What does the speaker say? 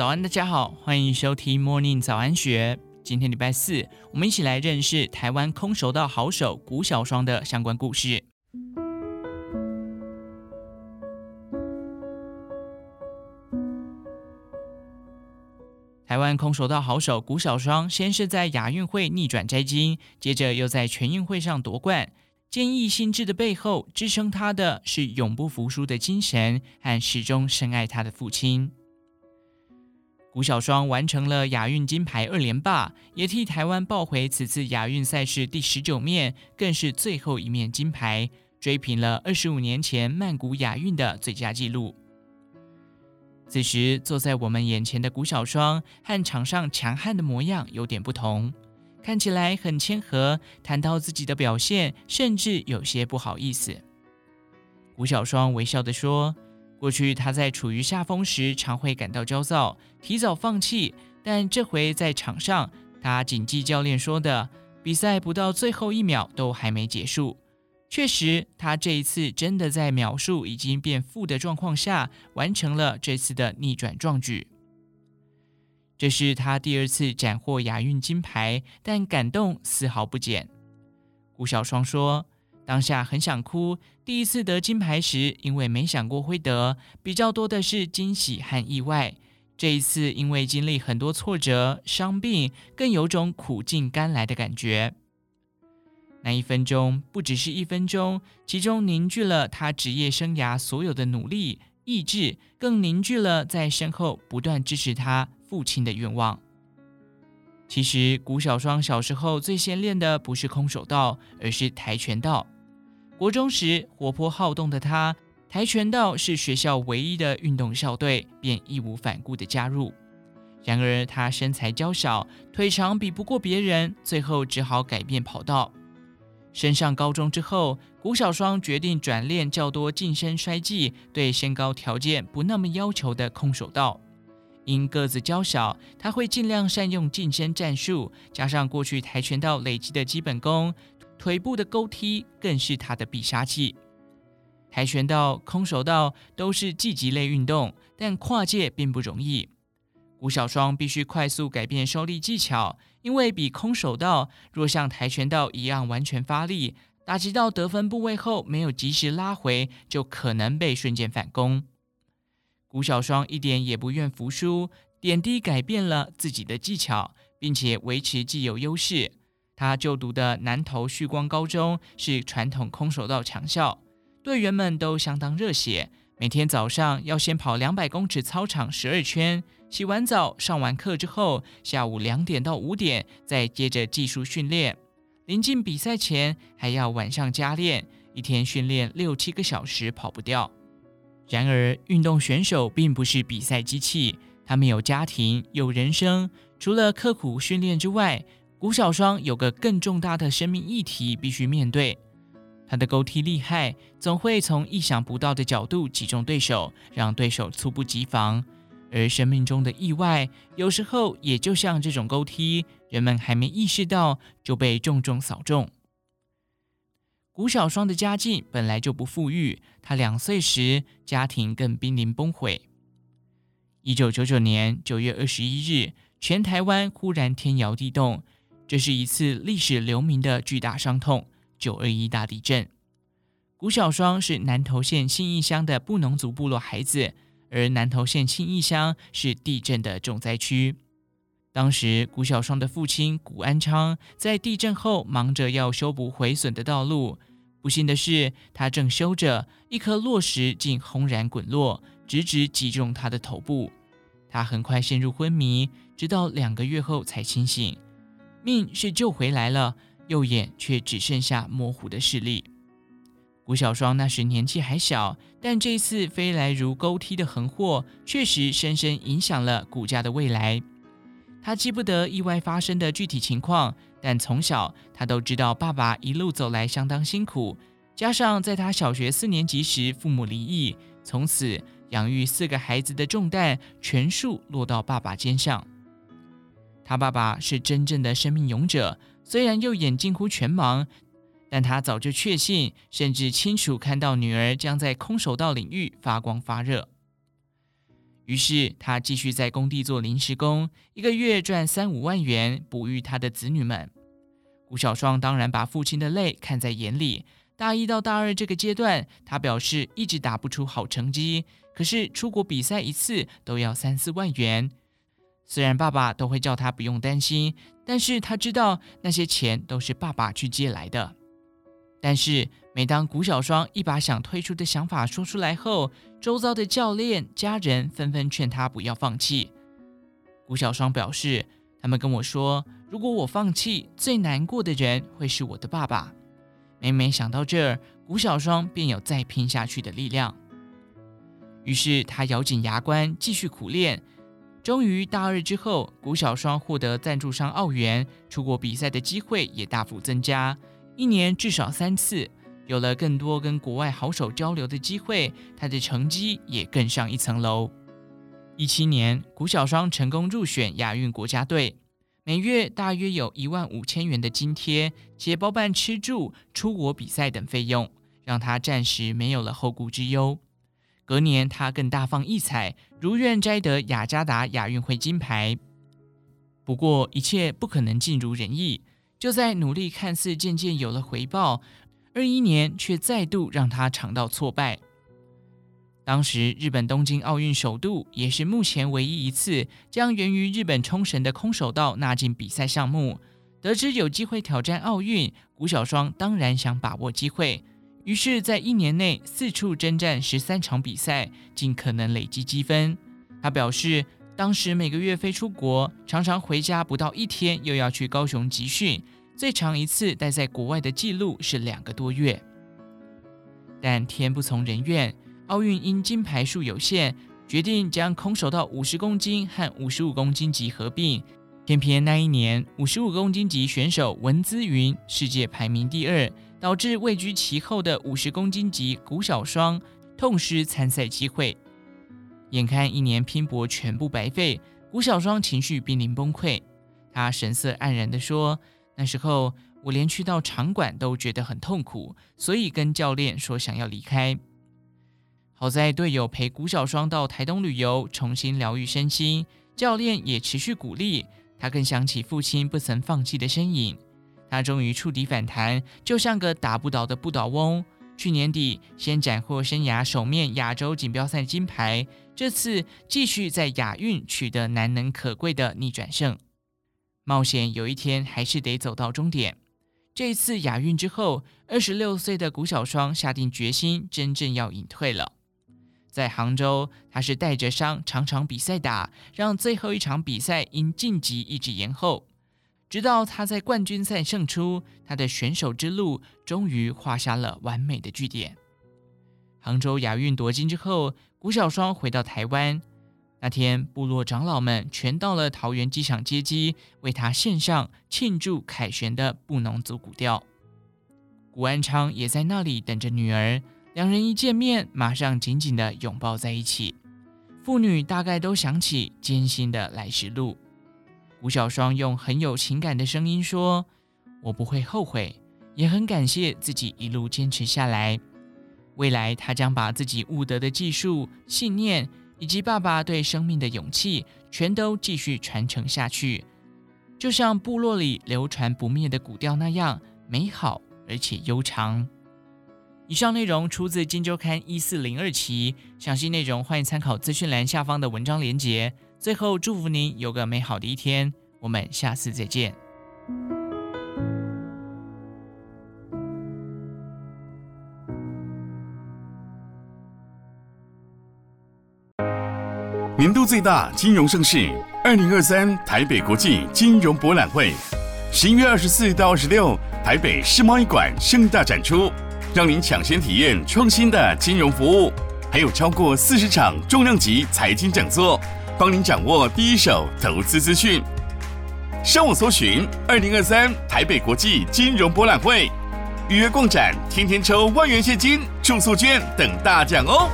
早安，大家好，欢迎收听 Morning 早安学。今天礼拜四，我们一起来认识台湾空手道好手古小双的相关故事。台湾空手道好手古小双，先是在亚运会逆转摘金，接着又在全运会上夺冠。坚毅心智的背后，支撑他的是永不服输的精神和始终深爱他的父亲。古小双完成了亚运金牌二连霸，也替台湾抱回此次亚运赛事第十九面，更是最后一面金牌，追平了二十五年前曼谷亚运的最佳纪录。此时坐在我们眼前的古小双，和场上强悍的模样有点不同，看起来很谦和，谈到自己的表现，甚至有些不好意思。古小双微笑地说：“过去他在处于下风时，常会感到焦躁，提早放弃。但这回在场上，他谨记教练说的，比赛不到最后一秒都还没结束。”确实，他这一次真的在秒数已经变负的状况下，完成了这次的逆转壮举。这是他第二次斩获亚运金牌，但感动丝毫不减。顾小双说：“当下很想哭。第一次得金牌时，因为没想过会得，比较多的是惊喜和意外。这一次，因为经历很多挫折、伤病，更有种苦尽甘来的感觉。”那一分钟不只是一分钟，其中凝聚了他职业生涯所有的努力、意志，更凝聚了在身后不断支持他父亲的愿望。其实，古小双小时候最先练的不是空手道，而是跆拳道。国中时，活泼好动的他，跆拳道是学校唯一的运动校队，便义无反顾地加入。然而，他身材娇小，腿长比不过别人，最后只好改变跑道。升上高中之后，谷小双决定转练较多近身摔技、对身高条件不那么要求的空手道。因个子娇小，他会尽量善用近身战术，加上过去跆拳道累积的基本功，腿部的勾踢更是他的必杀技。跆拳道、空手道都是技击类运动，但跨界并不容易。古小双必须快速改变收力技巧，因为比空手道若像跆拳道一样完全发力，打击到得分部位后没有及时拉回，就可能被瞬间反攻。古小双一点也不愿服输，点滴改变了自己的技巧，并且维持既有优势。他就读的南投旭光高中是传统空手道强校，队员们都相当热血。每天早上要先跑两百公尺操场十二圈，洗完澡上完课之后，下午两点到五点再接着技术训练。临近比赛前还要晚上加练，一天训练六七个小时跑不掉。然而，运动选手并不是比赛机器，他们有家庭，有人生。除了刻苦训练之外，古小双有个更重大的生命议题必须面对。他的勾踢厉害，总会从意想不到的角度击中对手，让对手猝不及防。而生命中的意外，有时候也就像这种勾踢，人们还没意识到就被重重扫中。古小双的家境本来就不富裕，他两岁时家庭更濒临崩溃。一九九九年九月二十一日，全台湾忽然天摇地动，这是一次历史留名的巨大伤痛。九二一大地震，古小双是南投县信义乡的布农族部落孩子，而南投县信义乡是地震的重灾区。当时，古小双的父亲古安昌在地震后忙着要修补毁损的道路，不幸的是，他正修着，一颗落石竟轰然滚落，直直击中他的头部。他很快陷入昏迷，直到两个月后才清醒，命是救回来了。右眼却只剩下模糊的视力。古小双那时年纪还小，但这次飞来如钩踢的横祸，确实深深影响了古家的未来。他记不得意外发生的具体情况，但从小他都知道爸爸一路走来相当辛苦，加上在他小学四年级时父母离异，从此养育四个孩子的重担全数落到爸爸肩上。他爸爸是真正的生命勇者。虽然右眼近乎全盲，但他早就确信，甚至清楚看到女儿将在空手道领域发光发热。于是他继续在工地做临时工，一个月赚三五万元，哺育他的子女们。古小双当然把父亲的累看在眼里。大一到大二这个阶段，他表示一直打不出好成绩，可是出国比赛一次都要三四万元。虽然爸爸都会叫他不用担心，但是他知道那些钱都是爸爸去借来的。但是每当古小双一把想退出的想法说出来后，周遭的教练、家人纷纷劝他不要放弃。古小双表示，他们跟我说，如果我放弃，最难过的人会是我的爸爸。每每想到这儿，古小双便有再拼下去的力量。于是他咬紧牙关，继续苦练。终于大二之后，古小双获得赞助商澳元，出国比赛的机会也大幅增加，一年至少三次。有了更多跟国外好手交流的机会，他的成绩也更上一层楼。一七年，古小双成功入选亚运国家队，每月大约有一万五千元的津贴，且包办吃住、出国比赛等费用，让他暂时没有了后顾之忧。隔年，他更大放异彩，如愿摘得雅加达亚运会金牌。不过，一切不可能尽如人意，就在努力看似渐渐有了回报。二一年却再度让他尝到挫败。当时日本东京奥运首度，也是目前唯一一次将源于日本冲绳的空手道纳进比赛项目。得知有机会挑战奥运，谷小双当然想把握机会，于是，在一年内四处征战十三场比赛，尽可能累积积分。他表示，当时每个月飞出国，常常回家不到一天，又要去高雄集训。最长一次待在国外的记录是两个多月，但天不从人愿，奥运因金牌数有限，决定将空手道五十公斤和五十五公斤级合并。偏偏那一年，五十五公斤级选手文姿云世界排名第二，导致位居其后的五十公斤级古小双痛失参赛机会。眼看一年拼搏全部白费，古小双情绪濒临崩溃，他神色黯然地说。那时候我连去到场馆都觉得很痛苦，所以跟教练说想要离开。好在队友陪古小双到台东旅游，重新疗愈身心，教练也持续鼓励他，更想起父亲不曾放弃的身影。他终于触底反弹，就像个打不倒的不倒翁。去年底先斩获生涯首面亚洲锦标赛金牌，这次继续在亚运取得难能可贵的逆转胜。冒险有一天还是得走到终点。这一次亚运之后，二十六岁的谷小双下定决心，真正要隐退了。在杭州，他是带着伤场场比赛打，让最后一场比赛因晋级一直延后。直到他在冠军赛胜出，他的选手之路终于画下了完美的句点。杭州亚运夺金之后，古小双回到台湾。那天，部落长老们全到了桃园机场接机，为他献上庆祝凯旋的布农族古调。古安昌也在那里等着女儿，两人一见面，马上紧紧地拥抱在一起。父女大概都想起艰辛的来时路。吴小双用很有情感的声音说：“我不会后悔，也很感谢自己一路坚持下来。未来，他将把自己悟得的技术、信念。”以及爸爸对生命的勇气，全都继续传承下去，就像部落里流传不灭的古调那样美好而且悠长。以上内容出自《金周刊》一四零二期，详细内容欢迎参考资讯栏下方的文章连结。最后，祝福您有个美好的一天，我们下次再见。年度最大金融盛事——二零二三台北国际金融博览会，十一月二十四到二十六，台北世贸易馆盛大展出，让您抢先体验创新的金融服务，还有超过四十场重量级财经讲座，帮您掌握第一手投资资讯。上网搜寻“二零二三台北国际金融博览会”，预约逛展，天天抽万元现金、住宿券等大奖哦！